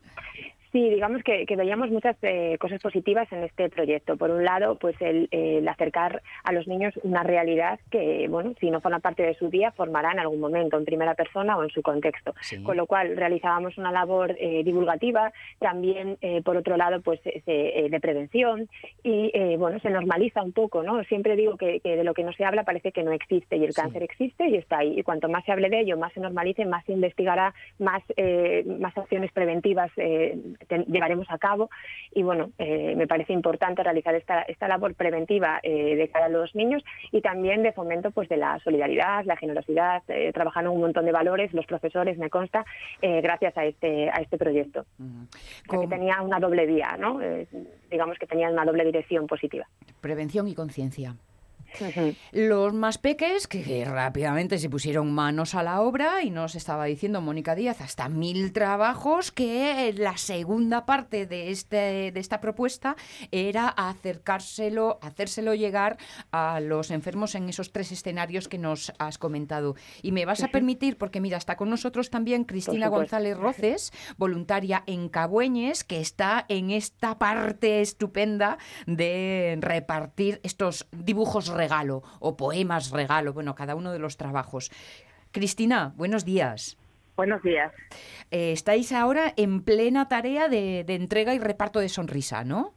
Sí, digamos que, que veíamos muchas eh, cosas positivas en este proyecto. Por un lado, pues el, el acercar a los niños una realidad que, bueno, si no forma parte de su día, formará en algún momento en primera persona o en su contexto. Con lo cual realizábamos una labor eh, divulgativa, también eh, por otro lado, pues eh, eh, de prevención y eh, bueno, se normaliza un poco, ¿no? Siempre digo que, que de lo que no se habla parece que no existe y el cáncer existe y está ahí. Y cuanto más se hable de ello, más se normalice, más se investigará, más eh, más acciones preventivas eh, te- llevaremos a cabo y bueno, eh, me parece importante realizar esta, esta labor preventiva eh, de cara a los niños y también de fomento pues de la solidaridad, la generosidad, eh, trabajando un montón de valores, los profesores, me consta, eh, gracias a este, a este proyecto. O sea, que tenía una doble vía, ¿no? Digamos que tenía una doble dirección positiva. Prevención y conciencia. Los más peques que rápidamente se pusieron manos a la obra y nos estaba diciendo Mónica Díaz hasta mil trabajos que la segunda parte de este de esta propuesta era acercárselo, hacérselo llegar a los enfermos en esos tres escenarios que nos has comentado. Y me vas a permitir porque mira, está con nosotros también Cristina. González Roces, voluntaria en Cabueñes, que está en esta parte estupenda de repartir estos dibujos regalo o poemas regalo, bueno, cada uno de los trabajos. Cristina, buenos días. Buenos días. Eh, estáis ahora en plena tarea de, de entrega y reparto de sonrisa, ¿no?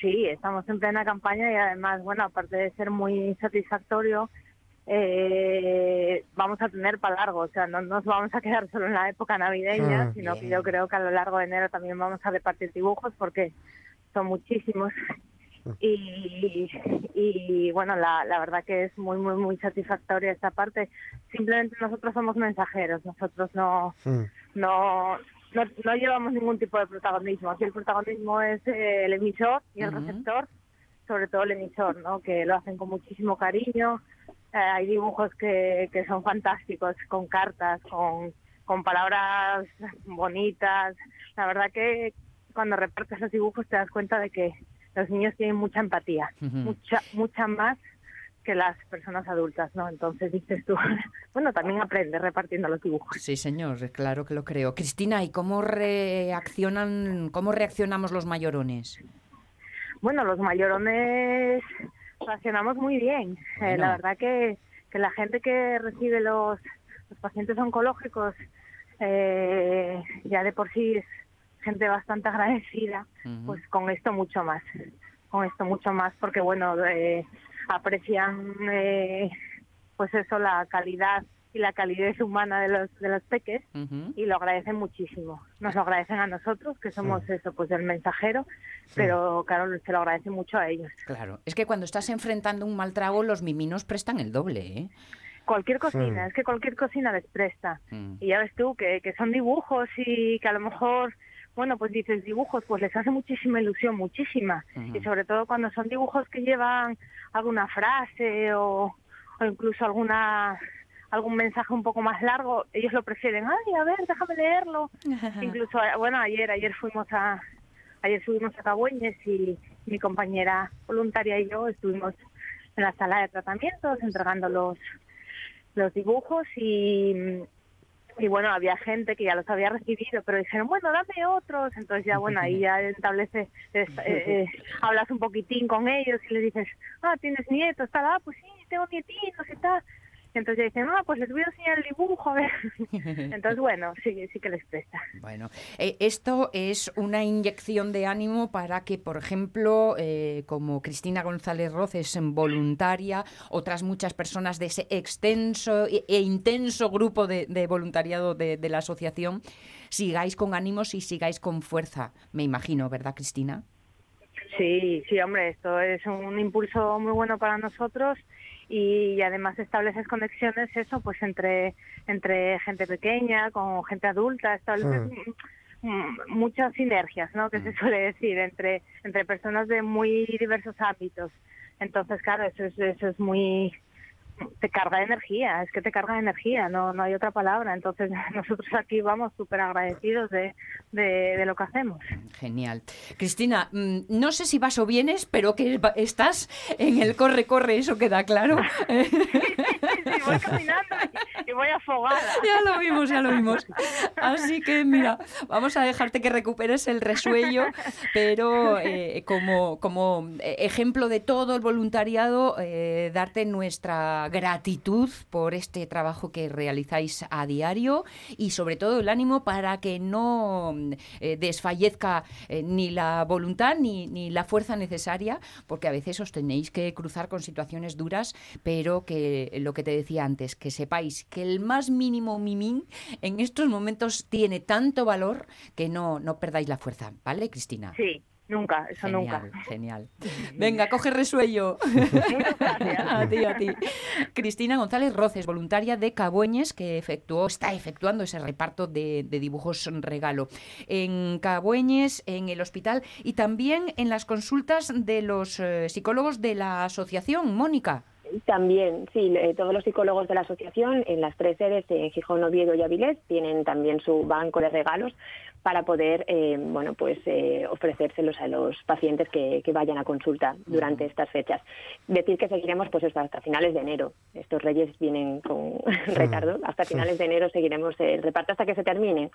Sí, estamos en plena campaña y además, bueno, aparte de ser muy satisfactorio, eh, vamos a tener para largo, o sea, no nos vamos a quedar solo en la época navideña, Ah, sino que yo creo que a lo largo de enero también vamos a repartir dibujos porque son muchísimos. Y, y bueno, la, la verdad que es muy, muy, muy satisfactoria esta parte. Simplemente nosotros somos mensajeros, nosotros no, no, no, no llevamos ningún tipo de protagonismo. Aquí el protagonismo es eh, el emisor y el receptor, sobre todo el emisor, ¿no? que lo hacen con muchísimo cariño. Eh, hay dibujos que, que son fantásticos, con cartas, con, con palabras bonitas. La verdad que cuando repartes los dibujos te das cuenta de que los niños tienen mucha empatía, mucha, mucha más que las personas adultas, ¿no? Entonces dices tú, bueno, también aprendes repartiendo los dibujos. Sí, señor, claro que lo creo. Cristina, ¿y cómo reaccionan, cómo reaccionamos los mayorones? Bueno, los mayorones reaccionamos muy bien. Eh, la verdad que, que la gente que recibe los, los pacientes oncológicos eh, ya de por sí es gente bastante agradecida, pues con esto mucho más. Con esto mucho más porque, bueno, eh, aprecian eh, pues eso, la calidad y la calidez humana de los, de los peques y lo agradecen muchísimo. Nos lo agradecen a nosotros, que somos eso, pues el mensajero, pero claro, se lo agradece mucho a ellos. Claro, es que cuando estás enfrentando un mal trago, los miminos prestan el doble, ¿eh? Cualquier cocina, es que cualquier cocina les presta. Mm. Y ya ves tú que, que son dibujos y que a lo mejor, bueno, pues dices dibujos, pues les hace muchísima ilusión, muchísima. Y sobre todo cuando son dibujos que llevan alguna frase o, o incluso alguna algún mensaje un poco más largo, ellos lo prefieren. Ay, a ver, déjame leerlo. incluso, bueno, ayer ayer fuimos a ayer subimos a Cabueñes y mi compañera voluntaria y yo estuvimos en la sala de tratamientos entregando los los dibujos y, y bueno, había gente que ya los había recibido, pero dijeron, bueno, dame otros. Entonces ya, bueno, ahí ya establece, es- eh, eh, hablas un poquitín con ellos y les dices, ah, tienes nietos, tal, ah, pues sí, tengo nietitos y tal. Entonces ya dicen, ah, pues les voy a enseñar el dibujo, a ver. Entonces, bueno, sí, sí que les presta. Bueno, eh, esto es una inyección de ánimo para que, por ejemplo, eh, como Cristina González Roces, voluntaria, otras muchas personas de ese extenso e, e intenso grupo de, de voluntariado de, de la asociación, sigáis con ánimos y sigáis con fuerza, me imagino, ¿verdad, Cristina? Sí, sí, hombre, esto es un impulso muy bueno para nosotros y además estableces conexiones, eso, pues entre entre gente pequeña, con gente adulta, estableces mm, mm, muchas sinergias, ¿no? Que se suele decir entre entre personas de muy diversos ámbitos. Entonces, claro, eso es eso es muy te carga de energía, es que te carga de energía, no no hay otra palabra. Entonces, nosotros aquí vamos súper agradecidos de, de, de lo que hacemos. Genial. Cristina, mm, no sé si vas o vienes, pero que estás en el corre-corre, eso queda claro. voy caminando y voy afogada. Ya lo vimos, ya lo vimos. Así que mira, vamos a dejarte que recuperes el resuello, pero eh, como, como eh, ejemplo de todo el voluntariado, eh, darte nuestra gratitud por este trabajo que realizáis a diario y sobre todo el ánimo para que no eh, desfallezca eh, ni la voluntad ni, ni la fuerza necesaria, porque a veces os tenéis que cruzar con situaciones duras, pero que lo que te decía antes, que sepáis que el más mínimo mimín en estos momentos tiene tanto valor que no, no perdáis la fuerza, ¿vale, Cristina? Sí, nunca, eso Genial, nunca. genial. Venga, coge resuello. a ti, a ti. Cristina González Roces, voluntaria de Cabueñes, que efectuó, está efectuando ese reparto de, de dibujos regalo. En Cabueñes, en el hospital y también en las consultas de los eh, psicólogos de la asociación, Mónica. También, sí, eh, todos los psicólogos de la asociación en las tres sedes, en Gijón, Oviedo y Avilés, tienen también su banco de regalos para poder, eh, bueno, pues eh, ofrecérselos a los pacientes que, que vayan a consulta durante estas fechas. Decir que seguiremos, pues hasta finales de enero. Estos reyes vienen con retardo. Hasta finales de enero seguiremos el reparto hasta que se termine.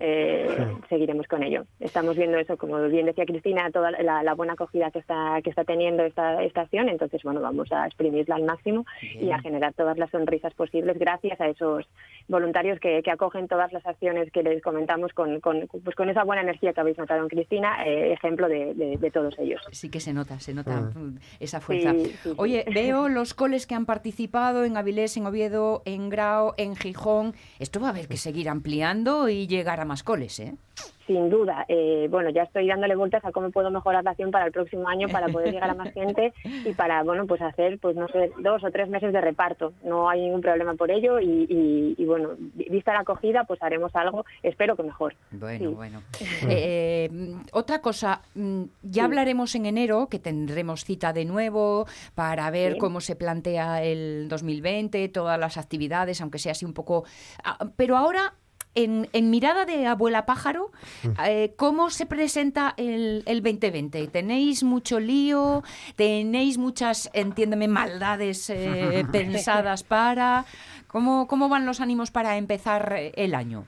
Eh, seguiremos con ello. Estamos viendo eso, como bien decía Cristina, toda la, la buena acogida que está que está teniendo esta estación. Entonces, bueno, vamos a exprimirla al máximo y a generar todas las sonrisas posibles gracias a esos voluntarios que, que acogen todas las acciones que les comentamos con, con, pues con esa buena energía que habéis notado en Cristina, eh, ejemplo de, de- de todos ellos. Sí que se nota, se nota Ah. mm, esa fuerza. Sí, sí, sí. Oye, veo los coles que han participado en Avilés, en Oviedo, en Grao, en Gijón. Esto va a haber que seguir ampliando y llegar a más coles, ¿eh? Sin duda. Eh, bueno, ya estoy dándole vueltas a cómo puedo mejorar la acción para el próximo año para poder llegar a más gente y para, bueno, pues hacer, pues no sé, dos o tres meses de reparto. No hay ningún problema por ello y, y- y, bueno, vi- vista la acogida, pues haremos algo, espero que mejor. Bueno, Sí. bueno. Eh, mm, otra cosa, mm, ya hablaremos en enero, que tendremos cita de nuevo para ver Sí. cómo se plantea el 2020, todas las actividades, aunque sea así un poco... ah, Pero ahora... En, en mirada de abuela pájaro, eh, ¿cómo se presenta el, el 2020? ¿Tenéis mucho lío? ¿Tenéis muchas, entiéndeme, maldades eh, pensadas para? ¿Cómo, ¿Cómo van los ánimos para empezar eh, el año?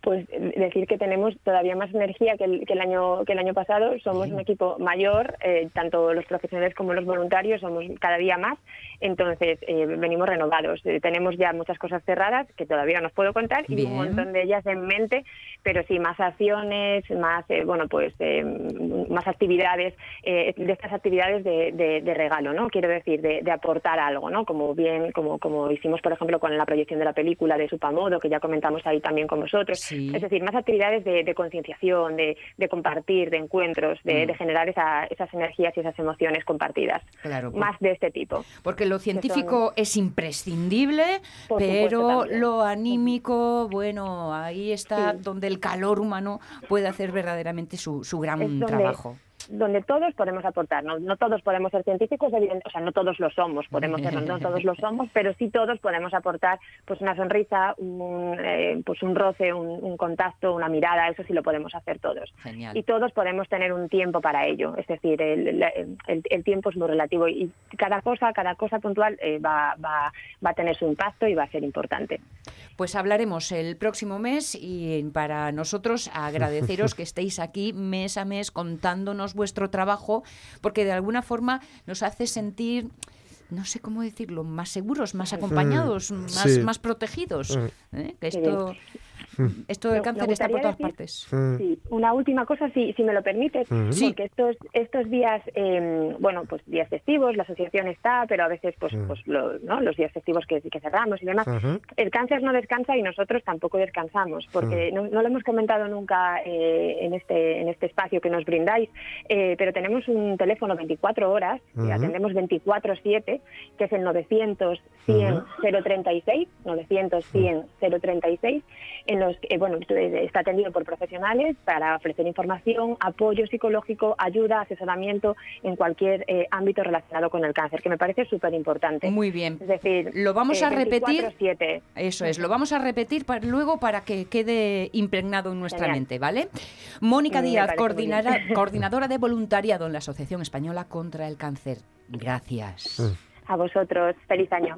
Pues decir que tenemos todavía más energía que el, que el año que el año pasado. Somos un equipo mayor, eh, tanto los profesionales como los voluntarios somos cada día más. Entonces eh, venimos renovados. Eh, tenemos ya muchas cosas cerradas que todavía no os puedo contar y un montón de ellas en mente, pero sí más acciones, más eh, bueno pues eh, más actividades eh, de estas actividades de, de- de regalo, ¿no? Quiero decir de, de aportar algo, ¿no? Como bien como como hicimos por ejemplo con la proyección de la película de Supamodo que ya comentamos ahí también con vosotros. Sí. Es decir, más actividades de, concienciación, de, de compartir, de encuentros, de, Mm. de generar esa- esas energías y esas emociones compartidas. Claro, Más de este tipo. Porque lo científico es imprescindible, Por pero lo anímico, bueno, ahí está donde el calor humano puede hacer verdaderamente su, su gran Es trabajo. Donde todos podemos aportar. No, no todos podemos ser científicos, evidente- o sea, no todos lo somos, podemos ser, no todos lo somos, pero sí todos podemos aportar pues una sonrisa, un, eh, pues un roce, un, un contacto, una mirada, eso sí lo podemos hacer todos. Genial. Y todos podemos tener un tiempo para ello, es decir, el, el- el- el tiempo es muy relativo y cada cosa, cada cosa puntual eh, va, va, va a tener su impacto y va a ser importante. Pues hablaremos el próximo mes y para nosotros agradeceros que estéis aquí mes a mes contándonos vuestro trabajo, porque de alguna forma nos hace sentir, no sé cómo decirlo, más seguros, más acompañados, más, sí. más protegidos. Mm. ¿eh? Que esto, esto del cáncer está por todas decir- partes. Mm. Sí, una última cosa, si, si me lo permites. Sí. porque estos estos días, eh, bueno, pues días festivos, la asociación está, pero a veces, pues, Mm. pues lo- ¿no? los días festivos que, que cerramos y demás. El cáncer no descansa y nosotros tampoco descansamos, porque no, no lo hemos comentado nunca eh, en este en este espacio que nos brindáis, eh, pero tenemos un teléfono 24 horas, que Ujú. atendemos 24/7, que es el 900 100 Ujú. 036, 900 100 036, en los que, eh, bueno, está atendido por profesionales para ofrecer información, apoyo psicológico, ayuda, asesoramiento en cualquier eh, ámbito relacionado con el cáncer, que me parece súper importante. Muy bien. Es decir, Lo vamos eh, a repetir. 24/7. Eso es, lo vamos a repetir luego para que quede impregnado en nuestra Genial. mente, ¿vale? Mónica Me Díaz, coordinara- coordinadora de voluntariado en la Asociación Española contra el Cáncer. Gracias. A vosotros, feliz año.